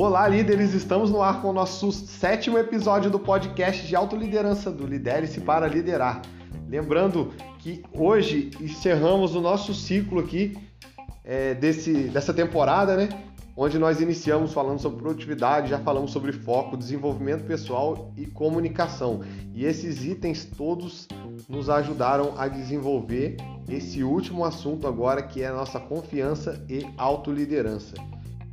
Olá, líderes! Estamos no ar com o nosso sétimo episódio do podcast de autoliderança do Lidere-se para Liderar. Lembrando que hoje encerramos o nosso ciclo aqui é, desse, dessa temporada, né? Onde nós iniciamos falando sobre produtividade, já falamos sobre foco, desenvolvimento pessoal e comunicação. E esses itens todos nos ajudaram a desenvolver esse último assunto agora, que é a nossa confiança e autoliderança.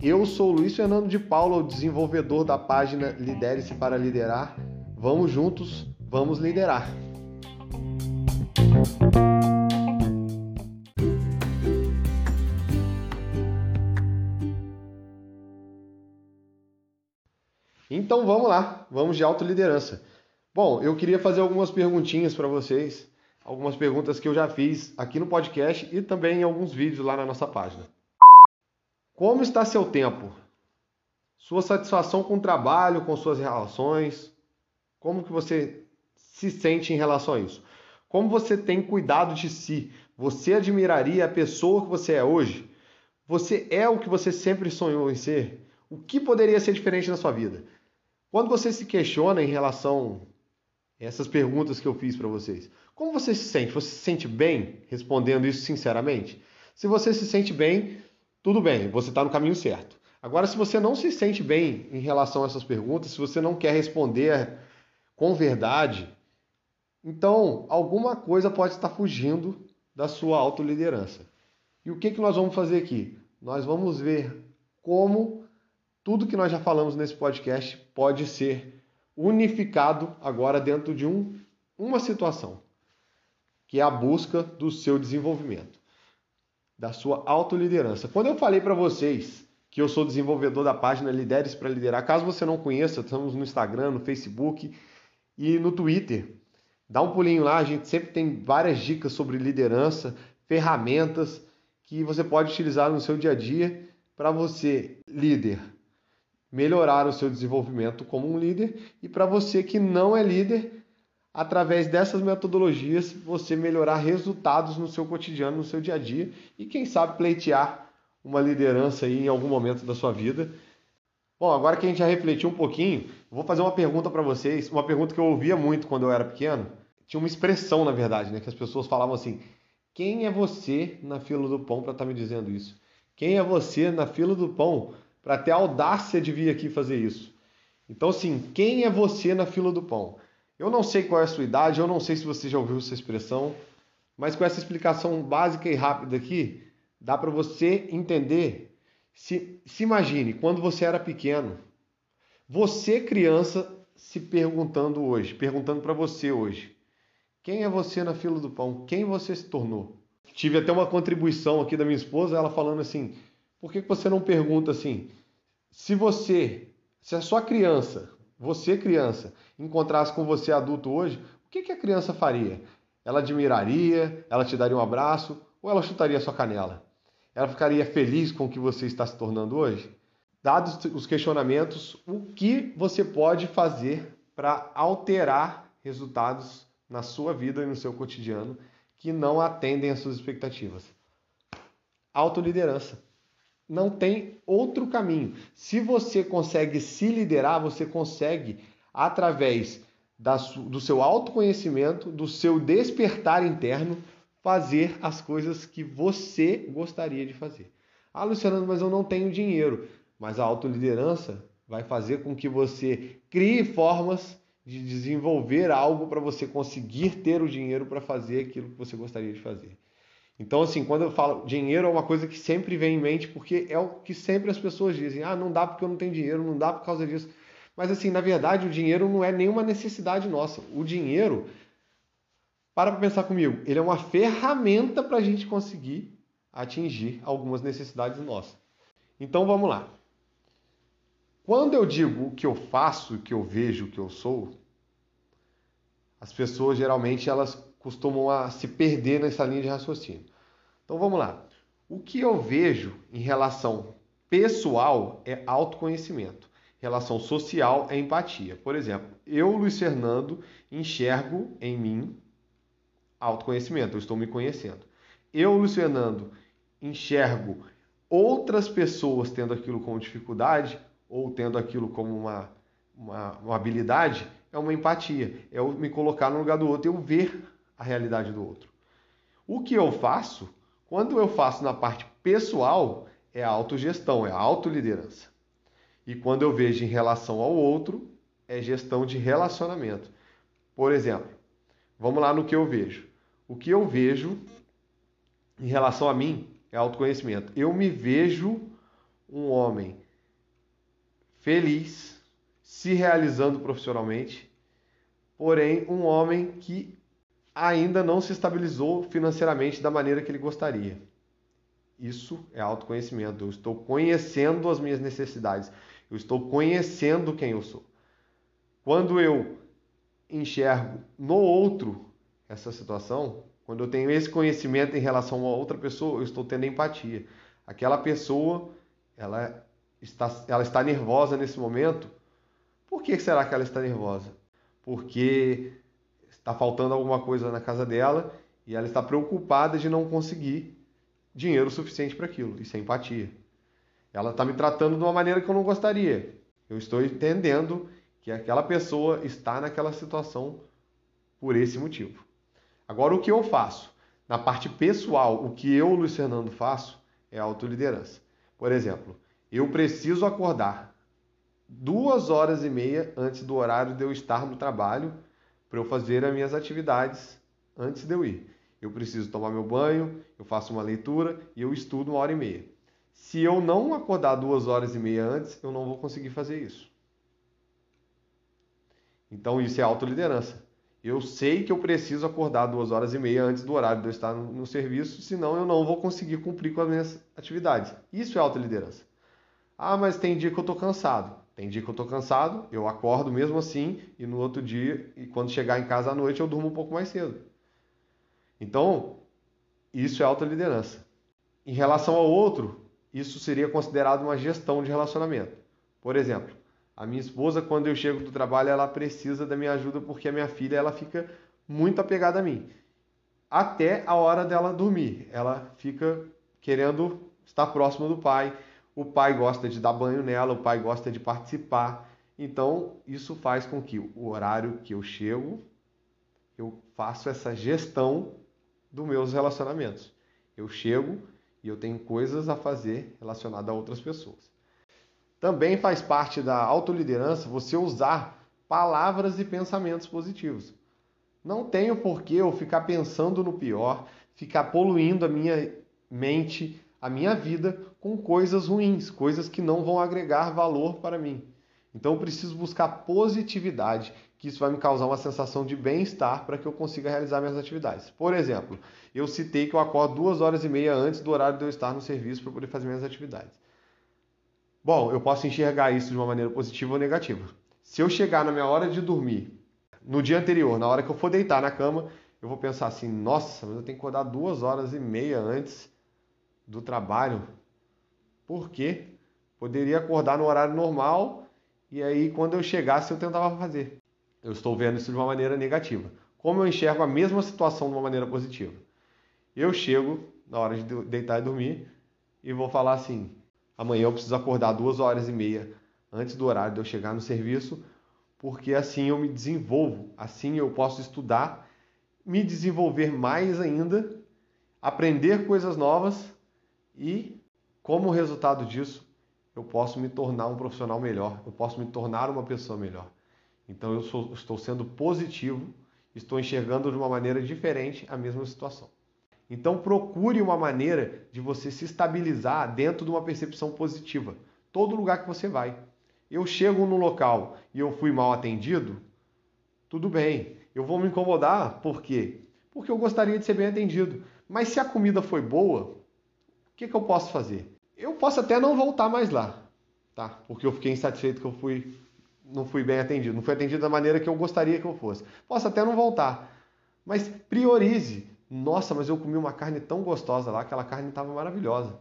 Eu sou Luiz Fernando de Paula, o desenvolvedor da página Lidere-se para Liderar. Vamos juntos, vamos liderar. Então vamos lá, vamos de autoliderança. Bom, eu queria fazer algumas perguntinhas para vocês, algumas perguntas que eu já fiz aqui no podcast e também em alguns vídeos lá na nossa página. Como está seu tempo? Sua satisfação com o trabalho, com suas relações? Como que você se sente em relação a isso? Como você tem cuidado de si? Você admiraria a pessoa que você é hoje? Você é o que você sempre sonhou em ser? O que poderia ser diferente na sua vida? Quando você se questiona em relação a essas perguntas que eu fiz para vocês, como você se sente? Você se sente bem respondendo isso sinceramente? Se você se sente bem, tudo bem, você está no caminho certo. Agora, se você não se sente bem em relação a essas perguntas, se você não quer responder com verdade, então alguma coisa pode estar fugindo da sua autoliderança. E o que, que nós vamos fazer aqui? Nós vamos ver como tudo que nós já falamos nesse podcast pode ser unificado agora dentro de um, uma situação, que é a busca do seu desenvolvimento da sua autoliderança. Quando eu falei para vocês que eu sou desenvolvedor da página Lideres para Liderar, caso você não conheça, estamos no Instagram, no Facebook e no Twitter. Dá um pulinho lá, a gente sempre tem várias dicas sobre liderança, ferramentas que você pode utilizar no seu dia a dia para você, líder, melhorar o seu desenvolvimento como um líder e para você que não é líder, através dessas metodologias, você melhorar resultados no seu cotidiano, no seu dia a dia e, quem sabe, pleitear uma liderança aí em algum momento da sua vida. Bom, agora que a gente já refletiu um pouquinho, vou fazer uma pergunta para vocês, uma pergunta que eu ouvia muito quando eu era pequeno. Tinha uma expressão, na verdade, né, que as pessoas falavam assim: quem é você na fila do pão para estar tá me dizendo isso? Quem é você na fila do pão para ter a audácia de vir aqui fazer isso? Então, assim, quem é você na fila do pão? Eu não sei qual é a sua idade, eu não sei se você já ouviu essa expressão, mas com essa explicação básica e rápida aqui, dá para você entender. Se, se imagine, quando você era pequeno, você criança se perguntando hoje, perguntando para você hoje, quem é você na fila do pão? Quem você se tornou? Tive até uma contribuição aqui da minha esposa, ela falando assim, por que você não pergunta assim, se você, se a sua criança você criança encontrasse com você adulto hoje, o que, que a criança faria? Ela admiraria, ela te daria um abraço ou ela chutaria sua canela? Ela ficaria feliz com o que você está se tornando hoje? Dados os questionamentos, o que você pode fazer para alterar resultados na sua vida e no seu cotidiano que não atendem às suas expectativas? Autoliderança. Não tem outro caminho. Se você consegue se liderar, você consegue, através da, do seu autoconhecimento, do seu despertar interno, fazer as coisas que você gostaria de fazer. Ah, Luciano, mas eu não tenho dinheiro. Mas a autoliderança vai fazer com que você crie formas de desenvolver algo para você conseguir ter o dinheiro para fazer aquilo que você gostaria de fazer. Então, assim, quando eu falo dinheiro é uma coisa que sempre vem em mente, porque é o que sempre as pessoas dizem: ah, não dá porque eu não tenho dinheiro, não dá por causa disso. Mas, assim, na verdade, o dinheiro não é nenhuma necessidade nossa. O dinheiro, para para pensar comigo, ele é uma ferramenta para a gente conseguir atingir algumas necessidades nossas. Então, vamos lá. Quando eu digo o que eu faço, o que eu vejo, o que eu sou, as pessoas geralmente elas costumam a se perder nessa linha de raciocínio. Então vamos lá. O que eu vejo em relação pessoal é autoconhecimento. Relação social é empatia. Por exemplo, eu, Luiz Fernando, enxergo em mim autoconhecimento, eu estou me conhecendo. Eu, Luiz Fernando, enxergo outras pessoas tendo aquilo como dificuldade ou tendo aquilo como uma, uma, uma habilidade, é uma empatia. É eu me colocar no lugar do outro eu ver a realidade do outro. O que eu faço, quando eu faço na parte pessoal, é a autogestão, é a autoliderança. E quando eu vejo em relação ao outro, é gestão de relacionamento. Por exemplo, vamos lá no que eu vejo. O que eu vejo em relação a mim é autoconhecimento. Eu me vejo um homem feliz, se realizando profissionalmente, porém um homem que ainda não se estabilizou financeiramente da maneira que ele gostaria. Isso é autoconhecimento. Eu estou conhecendo as minhas necessidades. Eu estou conhecendo quem eu sou. Quando eu enxergo no outro essa situação, quando eu tenho esse conhecimento em relação a outra pessoa, eu estou tendo empatia. Aquela pessoa, ela está, ela está nervosa nesse momento. Por que será que ela está nervosa? Porque está faltando alguma coisa na casa dela e ela está preocupada de não conseguir dinheiro suficiente para aquilo. Isso é empatia. Ela está me tratando de uma maneira que eu não gostaria. Eu estou entendendo que aquela pessoa está naquela situação por esse motivo. Agora, o que eu faço? Na parte pessoal, o que eu, Luiz Fernando, faço é autoliderança. Por exemplo, eu preciso acordar duas horas e meia antes do horário de eu estar no trabalho para eu fazer as minhas atividades antes de eu ir. Eu preciso tomar meu banho, eu faço uma leitura e eu estudo uma hora e meia. Se eu não acordar duas horas e meia antes, eu não vou conseguir fazer isso. Então isso é autoliderança. Eu sei que eu preciso acordar duas horas e meia antes do horário de eu estar no, serviço, senão eu não vou conseguir cumprir com as minhas atividades. Isso é autoliderança. Ah, mas tem dia que eu estou cansado. Tem dia que eu estou cansado, eu acordo mesmo assim, e no outro dia, e quando chegar em casa à noite, eu durmo um pouco mais cedo. Então, isso é alta liderança. Em relação ao outro, isso seria considerado uma gestão de relacionamento. Por exemplo, a minha esposa, quando eu chego do trabalho, ela precisa da minha ajuda porque a minha filha ela fica muito apegada a mim. Até a hora dela dormir. Ela fica querendo estar próxima do pai o pai gosta de dar banho nela, o pai gosta de participar. Então, isso faz com que o horário que eu chego, eu faço essa gestão dos meus relacionamentos. Eu chego e eu tenho coisas a fazer relacionadas a outras pessoas. Também faz parte da autoliderança você usar palavras e pensamentos positivos. Não tenho por que eu ficar pensando no pior, ficar poluindo a minha mente, a minha vida com coisas ruins, coisas que não vão agregar valor para mim. Então eu preciso buscar positividade, que isso vai me causar uma sensação de bem-estar para que eu consiga realizar minhas atividades. Por exemplo, eu citei que eu acordo duas horas e meia antes do horário de eu estar no serviço para poder fazer minhas atividades. Bom, eu posso enxergar isso de uma maneira positiva ou negativa. Se eu chegar na minha hora de dormir, no dia anterior, na hora que eu for deitar na cama, eu vou pensar assim: nossa, mas eu tenho que acordar duas horas e meia antes do trabalho. Por quê? Poderia acordar no horário normal e aí quando eu chegasse eu tentava fazer. Eu estou vendo isso de uma maneira negativa. Como eu enxergo a mesma situação de uma maneira positiva? Eu chego na hora de deitar e dormir e vou falar assim: amanhã eu preciso acordar duas horas e meia antes do horário de eu chegar no serviço, porque assim eu me desenvolvo, assim eu posso estudar, me desenvolver mais ainda, aprender coisas novas e, como resultado disso, eu posso me tornar um profissional melhor, eu posso me tornar uma pessoa melhor. Então eu sou, estou sendo positivo, estou enxergando de uma maneira diferente a mesma situação. Então procure uma maneira de você se estabilizar dentro de uma percepção positiva. Todo lugar que você vai. Eu chego no local e eu fui mal atendido, tudo bem. Eu vou me incomodar, por quê? Porque eu gostaria de ser bem atendido. Mas se a comida foi boa, o que, que eu posso fazer? Eu posso até não voltar mais lá, tá? Porque eu fiquei insatisfeito que eu fui, não fui bem atendido, não fui atendido da maneira que eu gostaria que eu fosse. Posso até não voltar, mas priorize. Nossa, mas eu comi uma carne tão gostosa lá, aquela carne estava maravilhosa.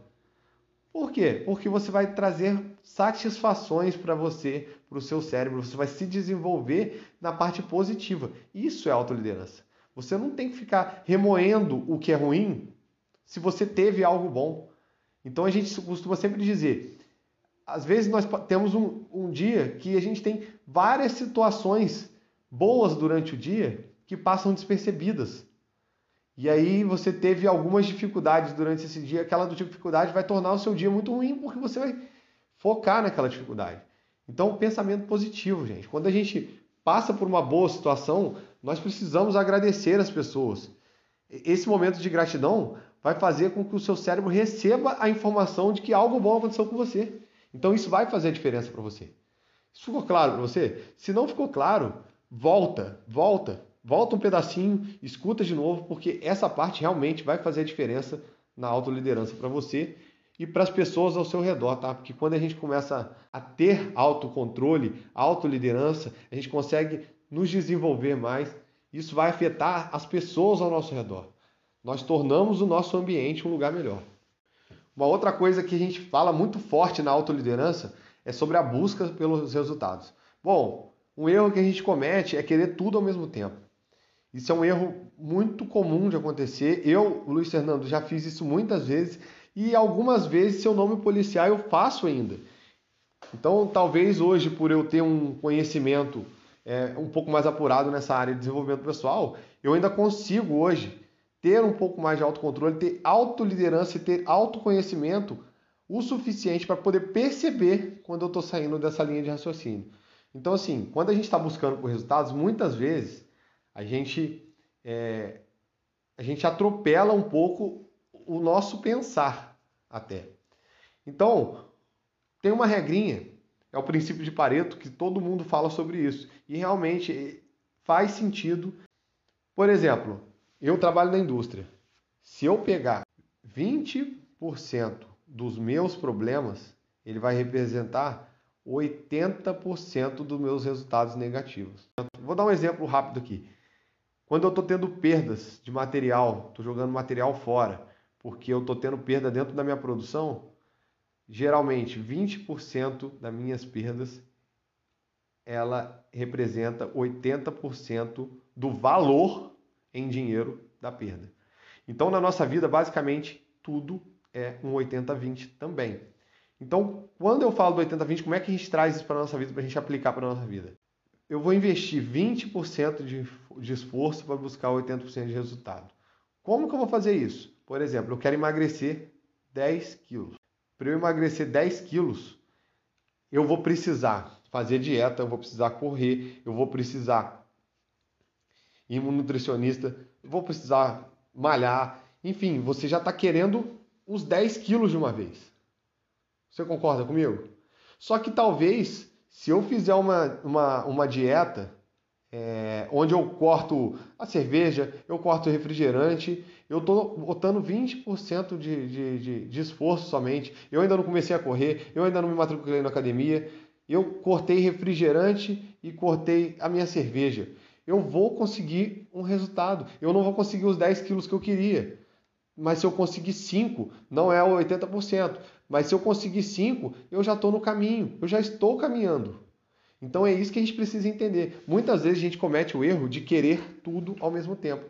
Por quê? Porque você vai trazer satisfações para você, para o seu cérebro, você vai se desenvolver na parte positiva. Isso é autoliderança. Você não tem que ficar remoendo o que é ruim se você teve algo bom. Então a gente costuma sempre dizer: às vezes nós temos um, um dia que a gente tem várias situações boas durante o dia que passam despercebidas. E aí você teve algumas dificuldades durante esse dia, aquela dificuldade vai tornar o seu dia muito ruim porque você vai focar naquela dificuldade. Então, pensamento positivo, gente. Quando a gente passa por uma boa situação, nós precisamos agradecer as pessoas. Esse momento de gratidão vai fazer com que o seu cérebro receba a informação de que algo bom aconteceu com você. Então isso vai fazer a diferença para você. Isso ficou claro para você? Se não ficou claro, volta, volta, volta um pedacinho, escuta de novo, porque essa parte realmente vai fazer a diferença na autoliderança para você e para as pessoas ao seu redor, tá? Porque quando a gente começa a ter autocontrole, autoliderança, a gente consegue nos desenvolver mais. Isso vai afetar as pessoas ao nosso redor. Nós tornamos o nosso ambiente um lugar melhor. Uma outra coisa que a gente fala muito forte na autoliderança é sobre a busca pelos resultados. Bom, um erro que a gente comete é querer tudo ao mesmo tempo. Isso é um erro muito comum de acontecer. Eu, Luiz Fernando, já fiz isso muitas vezes e algumas vezes, se eu não me policiar, eu faço ainda. Então, talvez hoje, por eu ter um conhecimento é, um pouco mais apurado nessa área de desenvolvimento pessoal, eu ainda consigo hoje ter um pouco mais de autocontrole, ter autoliderança e ter autoconhecimento o suficiente para poder perceber quando eu estou saindo dessa linha de raciocínio. Então, assim, quando a gente está buscando por resultados, muitas vezes a gente, é, a gente atropela um pouco o nosso pensar até. Então, tem uma regrinha, é o princípio de Pareto, que todo mundo fala sobre isso. E realmente faz sentido. Por exemplo, eu trabalho na indústria. Se eu pegar 20% dos meus problemas, ele vai representar 80% dos meus resultados negativos. Vou dar um exemplo rápido aqui. Quando eu estou tendo perdas de material, estou jogando material fora, porque eu estou tendo perda dentro da minha produção, geralmente 20% das minhas perdas ela representa 80% do valor em dinheiro da perda. Então, na nossa vida, basicamente, tudo é um 80-20 também. Então, quando eu falo do 80-20, como é que a gente traz isso para a nossa vida, para a gente aplicar para a nossa vida? Eu vou investir 20% de, de esforço para buscar 80% de resultado. Como que eu vou fazer isso? Por exemplo, eu quero emagrecer 10 quilos. Para eu emagrecer 10 quilos, eu vou precisar fazer dieta, eu vou precisar correr, eu vou precisar ir um nutricionista, vou precisar malhar. Enfim, você já está querendo os 10 quilos de uma vez. Você concorda comigo? Só que talvez, se eu fizer uma, uma, uma dieta é, onde eu corto a cerveja, eu corto o refrigerante, eu estou botando 20% de, de, de, de esforço somente. Eu ainda não comecei a correr, eu ainda não me matriculei na academia. Eu cortei refrigerante e cortei a minha cerveja eu vou conseguir um resultado. Eu não vou conseguir os 10 quilos que eu queria. Mas se eu conseguir 5, não é o 80%. Mas se eu conseguir 5, eu já estou no caminho. Eu já estou caminhando. Então é isso que a gente precisa entender. Muitas vezes a gente comete o erro de querer tudo ao mesmo tempo.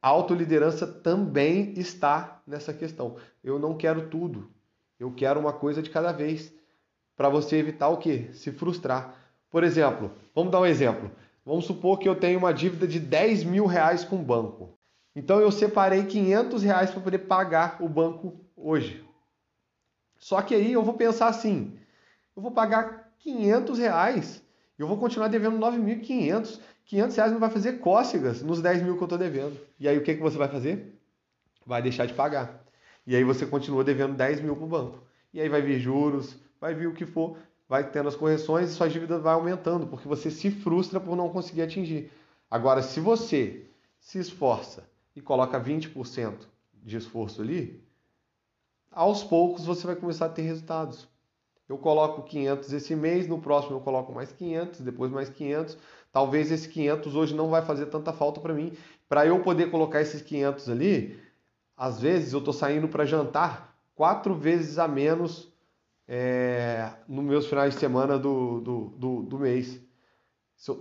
A autoliderança também está nessa questão. Eu não quero tudo. Eu quero uma coisa de cada vez. Para você evitar o quê? Se frustrar. Por exemplo, vamos dar um exemplo. Vamos supor que eu tenho uma dívida de 10 mil reais com o banco. Então eu separei 500 reais para poder pagar o banco hoje. Só que aí eu vou pensar assim: eu vou pagar 500 reais e eu vou continuar devendo 9.500. 500 reais não vai fazer cócegas nos 10 mil que eu estou devendo. E aí o que, que você vai fazer? Vai deixar de pagar. E aí você continua devendo 10 mil para o banco. E aí vai vir juros, vai vir o que for vai tendo as correções e sua dívida vai aumentando, porque você se frustra por não conseguir atingir. Agora, se você se esforça e coloca 20% de esforço ali, aos poucos você vai começar a ter resultados. Eu coloco 500 esse mês, no próximo eu coloco mais 500, depois mais 500. Talvez esse 500 hoje não vai fazer tanta falta para mim. Para eu poder colocar esses 500 ali, às vezes eu estou saindo para jantar quatro vezes a menos é, nos meus finais de semana do, do, do, do mês.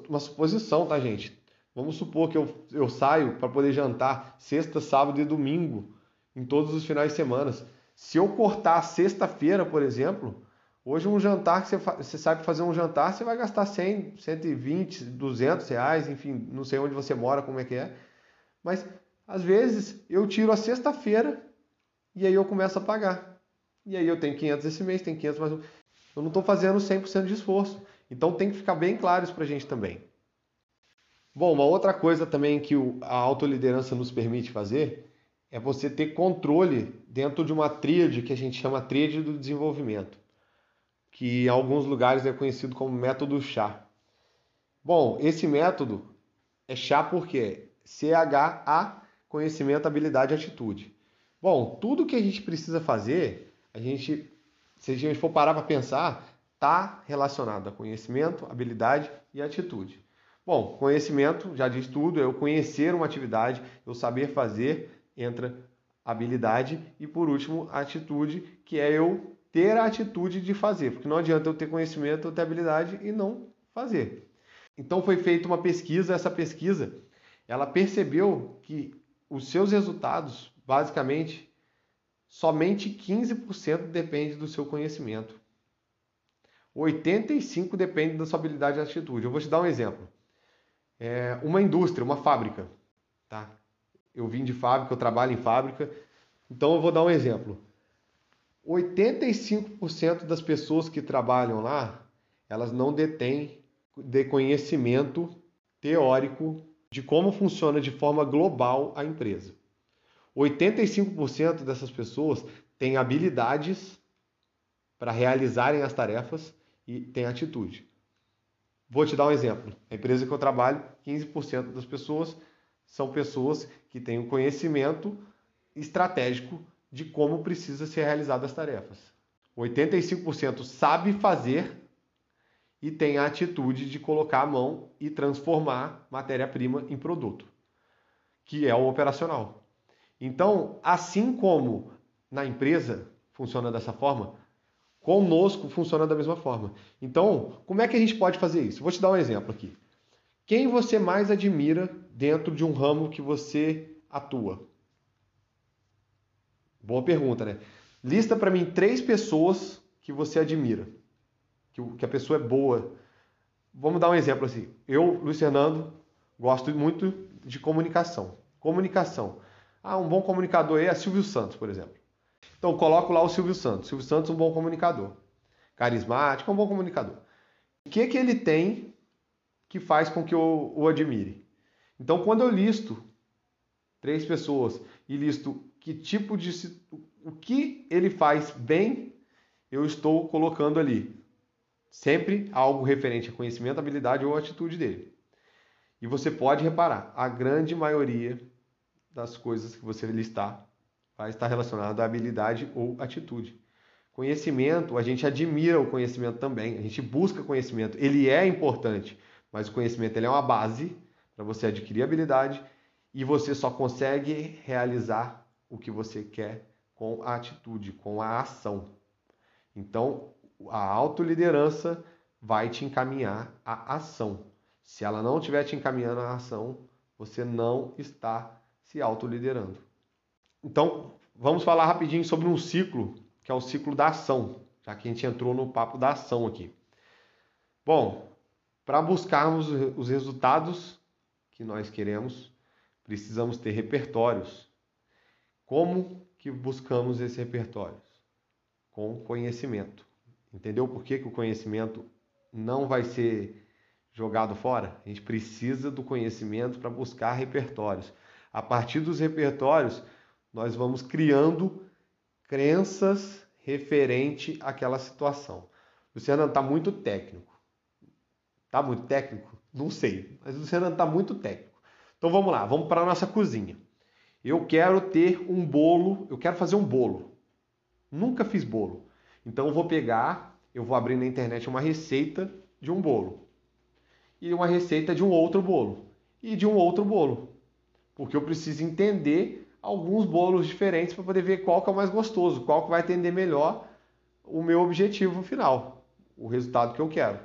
Uma suposição, tá, gente? Vamos supor que eu, eu saio para poder jantar sexta, sábado e domingo em todos os finais de semana. Se eu cortar sexta-feira, por exemplo, Hoje um jantar que você, você sabe fazer um jantar, você vai gastar 100, 120, 200 reais, enfim, não sei onde você mora, como é que é. Mas às vezes eu tiro a sexta-feira e aí eu começo a pagar. E aí eu tenho 500 esse mês, tenho 500 mais um. Eu não estou fazendo 100% de esforço. Então tem que ficar bem claro isso para a gente também. Bom, uma outra coisa também que a autoliderança nos permite fazer é você ter controle dentro de uma tríade que a gente chama tríade do desenvolvimento que em alguns lugares é conhecido como método chá. Bom, esse método é chá porque C-H-A, conhecimento, habilidade e atitude. Bom, tudo que a gente precisa fazer, a gente, se a gente for parar para pensar, está relacionado a conhecimento, habilidade e atitude. Bom, conhecimento, já diz tudo, é eu conhecer uma atividade, eu saber fazer, entra habilidade e por último, atitude, que é eu ter a atitude de fazer, porque não adianta eu ter conhecimento, eu ter habilidade e não fazer. Então foi feita uma pesquisa, essa pesquisa, ela percebeu que os seus resultados, basicamente, somente 15% depende do seu conhecimento. 85% depende da sua habilidade e atitude. Eu vou te dar um exemplo. É uma indústria, uma fábrica. Tá? Eu vim de fábrica, eu trabalho em fábrica. Então eu vou dar um exemplo. 85% das pessoas que trabalham lá, elas não detêm de conhecimento teórico de como funciona de forma global a empresa. 85% dessas pessoas têm habilidades para realizarem as tarefas e têm atitude. Vou te dar um exemplo. A empresa que eu trabalho, 15% das pessoas são pessoas que têm o conhecimento estratégico de como precisa ser realizadas as tarefas. 85% sabe fazer e tem a atitude de colocar a mão e transformar matéria-prima em produto, que é o operacional. Então, assim como na empresa funciona dessa forma, conosco funciona da mesma forma. Então, como é que a gente pode fazer isso? Vou te dar um exemplo aqui. Quem você mais admira dentro de um ramo que você atua? Boa pergunta, né? Lista para mim três pessoas que você admira, que, a pessoa é boa. Vamos dar um exemplo assim. Eu, Luiz Fernando, gosto muito de comunicação. Comunicação. Ah, um bom comunicador é Silvio Santos, por exemplo. Então, coloco lá o Silvio Santos. Silvio Santos é um bom comunicador. Carismático, um bom comunicador. O que, que ele tem que faz com que eu o admire? Então, quando eu listo três pessoas e listo que tipo de o que ele faz bem, eu estou colocando ali. Sempre algo referente a conhecimento, habilidade ou atitude dele. E você pode reparar, a grande maioria das coisas que você listar vai estar relacionada à habilidade ou atitude. Conhecimento, a gente admira o conhecimento também, a gente busca conhecimento, ele é importante, mas o conhecimento ele é uma base para você adquirir habilidade e você só consegue realizar o que você quer com a atitude, com a ação. Então, a autoliderança vai te encaminhar à ação. Se ela não estiver te encaminhando à ação, você não está se autoliderando. Então, vamos falar rapidinho sobre um ciclo, que é o ciclo da ação, já que a gente entrou no papo da ação aqui. Bom, para buscarmos os resultados que nós queremos, precisamos ter repertórios. Como que buscamos esses repertórios? Com conhecimento. Entendeu por que, que o conhecimento não vai ser jogado fora? A gente precisa do conhecimento para buscar repertórios. A partir dos repertórios, nós vamos criando crenças referente àquela situação. Luciano está muito técnico. Está muito técnico? Não sei, mas Luciano está muito técnico. Então vamos lá, vamos para a nossa cozinha. Eu quero ter um bolo, eu quero fazer um bolo. Nunca fiz bolo. Então eu vou pegar, eu vou abrir na internet uma receita de um bolo. E uma receita de um outro bolo. E de um outro bolo. Porque eu preciso entender alguns bolos diferentes para poder ver qual que é o mais gostoso, qual que vai atender melhor o meu objetivo final, o resultado que eu quero.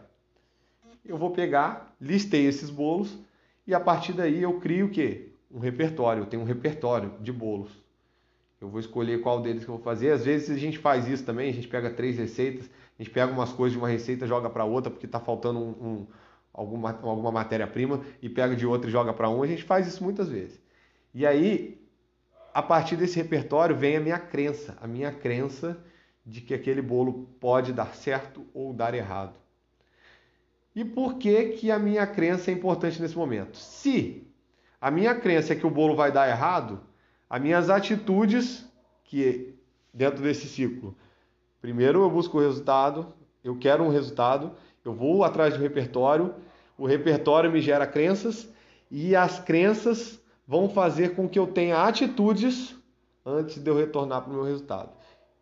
Eu vou pegar, listei esses bolos e a partir daí eu crio o quê? um repertório, eu tenho um repertório de bolos. Eu vou escolher qual deles que eu vou fazer. Às vezes a gente faz isso também, a gente pega três receitas A gente pega umas coisas de uma receita, joga para outra porque está faltando um, um, alguma, alguma matéria-prima e pega de outra e joga para um. A gente faz isso muitas vezes. E aí, a partir desse repertório vem a minha crença, a minha crença de que aquele bolo pode dar certo ou dar errado. E por que que a minha crença é importante nesse momento? Se a minha crença é que o bolo vai dar errado, as minhas atitudes, que dentro desse ciclo, primeiro eu busco o resultado, eu quero um resultado, eu vou atrás do repertório, o repertório me gera crenças e as crenças vão fazer com que eu tenha atitudes antes de eu retornar para o meu resultado.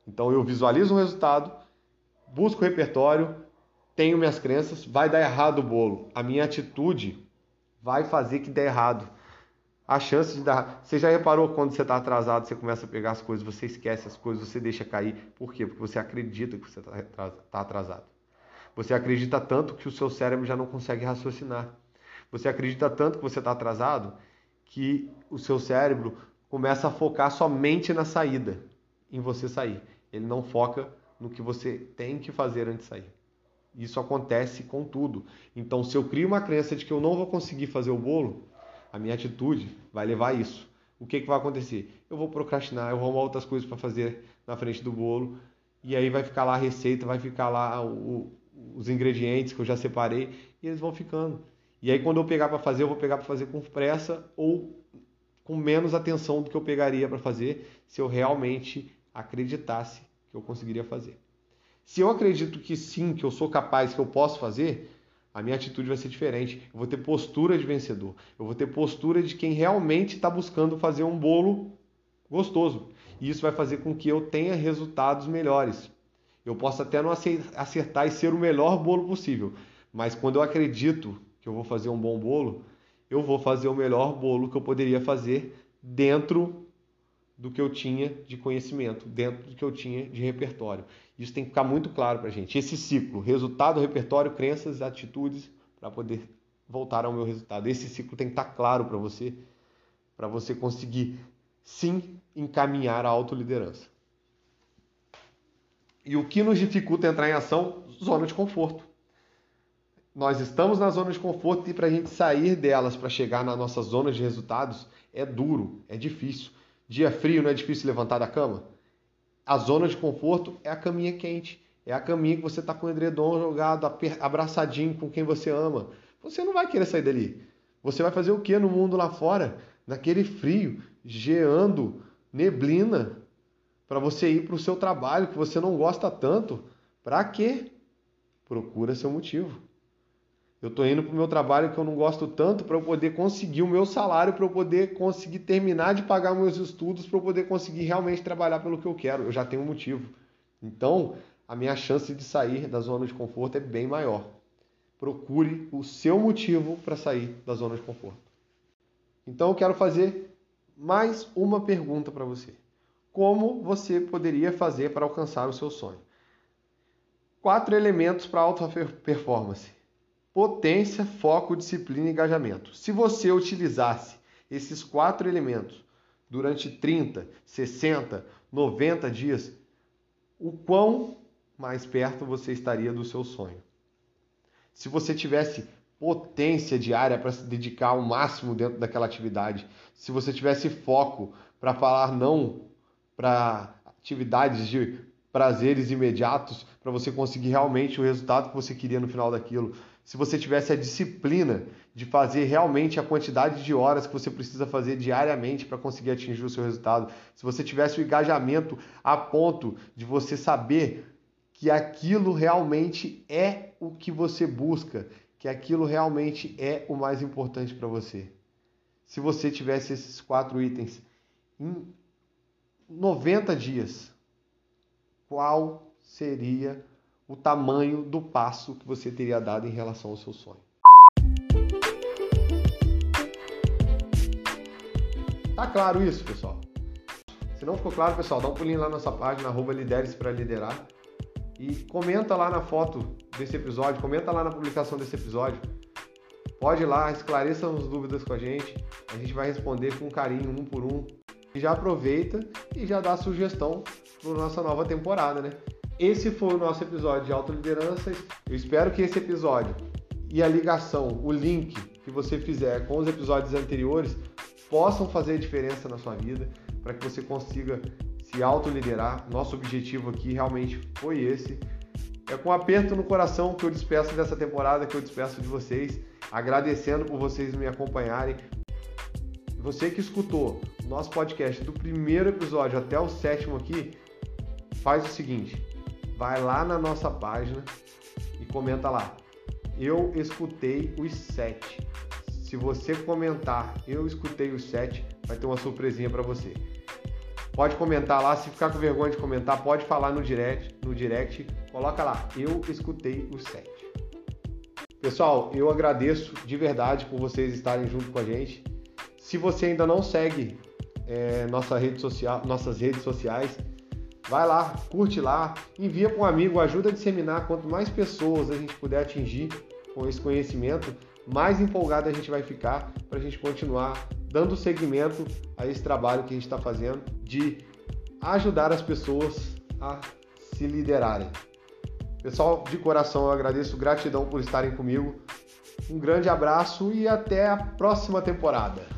Então eu visualizo um resultado, busco o repertório, tenho minhas crenças, vai dar errado o bolo. A minha atitude vai fazer que dê errado. A chance de dar. Você já reparou quando você está atrasado, você começa a pegar as coisas, você esquece as coisas, você deixa cair. Por quê? Porque você acredita que você está tá atrasado. Você acredita tanto que o seu cérebro já não consegue raciocinar. Você acredita tanto que você está atrasado que o seu cérebro começa a focar somente na saída, em você sair. Ele não foca no que você tem que fazer antes de sair. Isso acontece com tudo. Então, se eu crio uma crença de que eu não vou conseguir fazer o bolo, a minha atitude vai levar a isso. O que, que vai acontecer? Eu vou procrastinar, eu vou arrumar outras coisas para fazer na frente do bolo, e aí vai ficar lá a receita, vai ficar lá o, os ingredientes que eu já separei, e eles vão ficando. E aí, quando eu pegar para fazer, eu vou pegar para fazer com pressa ou com menos atenção do que eu pegaria para fazer se eu realmente acreditasse que eu conseguiria fazer. Se eu acredito que sim, que eu sou capaz, que eu posso fazer, a minha atitude vai ser diferente. Eu vou ter postura de vencedor. Eu vou ter postura de quem realmente está buscando fazer um bolo gostoso. E isso vai fazer com que eu tenha resultados melhores. Eu posso até não acertar e ser o melhor bolo possível, mas quando eu acredito que eu vou fazer um bom bolo, eu vou fazer o melhor bolo que eu poderia fazer dentro do que eu tinha de conhecimento, dentro do que eu tinha de repertório. Isso tem que ficar muito claro para a gente. Esse ciclo, resultado, repertório, crenças, atitudes, para poder voltar ao meu resultado. Esse ciclo tem que estar tá claro para você, para você conseguir sim encaminhar a autoliderança. E o que nos dificulta entrar em ação? Zona de conforto. Nós estamos na zona de conforto e para a gente sair delas para chegar na nossa zona de resultados é duro, é difícil. Dia frio não é difícil levantar da cama? A zona de conforto é a caminha quente. É a caminha que você está com o edredom jogado, abraçadinho com quem você ama. Você não vai querer sair dali. Você vai fazer o que no mundo lá fora? Naquele frio, geando, neblina, para você ir para o seu trabalho que você não gosta tanto. Para quê? Procura seu motivo. Eu estou indo para o meu trabalho que eu não gosto tanto para eu poder conseguir o meu salário, para eu poder conseguir terminar de pagar meus estudos, para eu poder conseguir realmente trabalhar pelo que eu quero. Eu já tenho um motivo. Então, a minha chance de sair da zona de conforto é bem maior. Procure o seu motivo para sair da zona de conforto. Então, eu quero fazer mais uma pergunta para você. Como você poderia fazer para alcançar o seu sonho? Quatro elementos para alta performance potência, foco, disciplina e engajamento. Se você utilizasse esses quatro elementos durante 30, 60, 90 dias, o quão mais perto você estaria do seu sonho? Se você tivesse potência diária para se dedicar ao máximo dentro daquela atividade, se você tivesse foco para falar não para atividades de prazeres imediatos, para você conseguir realmente o resultado que você queria no final daquilo, se você tivesse a disciplina de fazer realmente a quantidade de horas que você precisa fazer diariamente para conseguir atingir o seu resultado, se você tivesse o engajamento a ponto de você saber que aquilo realmente é o que você busca, que aquilo realmente é o mais importante para você. Se você tivesse esses quatro itens 90 dias, qual seria o tamanho do passo que você teria dado em relação ao seu sonho. Tá claro isso, pessoal? Se não ficou claro, pessoal, dá um pulinho lá na nossa página, arroba Lideres para Liderar. E comenta lá na foto desse episódio, comenta lá na publicação desse episódio. Pode ir lá, esclareça as dúvidas com a gente. A gente vai responder com carinho, um por um. Já aproveita e já dá sugestão para nossa nova temporada, né? esse foi o nosso episódio de autoliderança. Eu espero que esse episódio e a ligação, o link que você fizer com os episódios anteriores possam fazer diferença na sua vida, para que você consiga se autoliderar. Nosso objetivo aqui realmente foi esse. É com aperto no coração que eu despeço dessa temporada, que eu despeço de vocês, agradecendo por vocês me acompanharem. Você que escutou nosso podcast do primeiro episódio até o sétimo aqui, faz o seguinte: vai lá na nossa página e comenta lá. Eu escutei os sete. Se você comentar, eu escutei os sete, vai ter uma surpresinha para você. Pode comentar lá, se ficar com vergonha de comentar, pode falar no direct, no direct, coloca lá, eu escutei os sete. Pessoal, eu agradeço de verdade por vocês estarem junto com a gente. Se você ainda não segue é, nossa rede social, nossas redes sociais, vai lá, curte lá, envia para um amigo, ajuda a disseminar. Quanto mais pessoas a gente puder atingir com esse conhecimento, mais empolgado a gente vai ficar para a gente continuar dando seguimento a esse trabalho que a gente está fazendo de ajudar as pessoas a se liderarem. Pessoal, de coração eu agradeço, gratidão por estarem comigo. Um grande abraço e até a próxima temporada.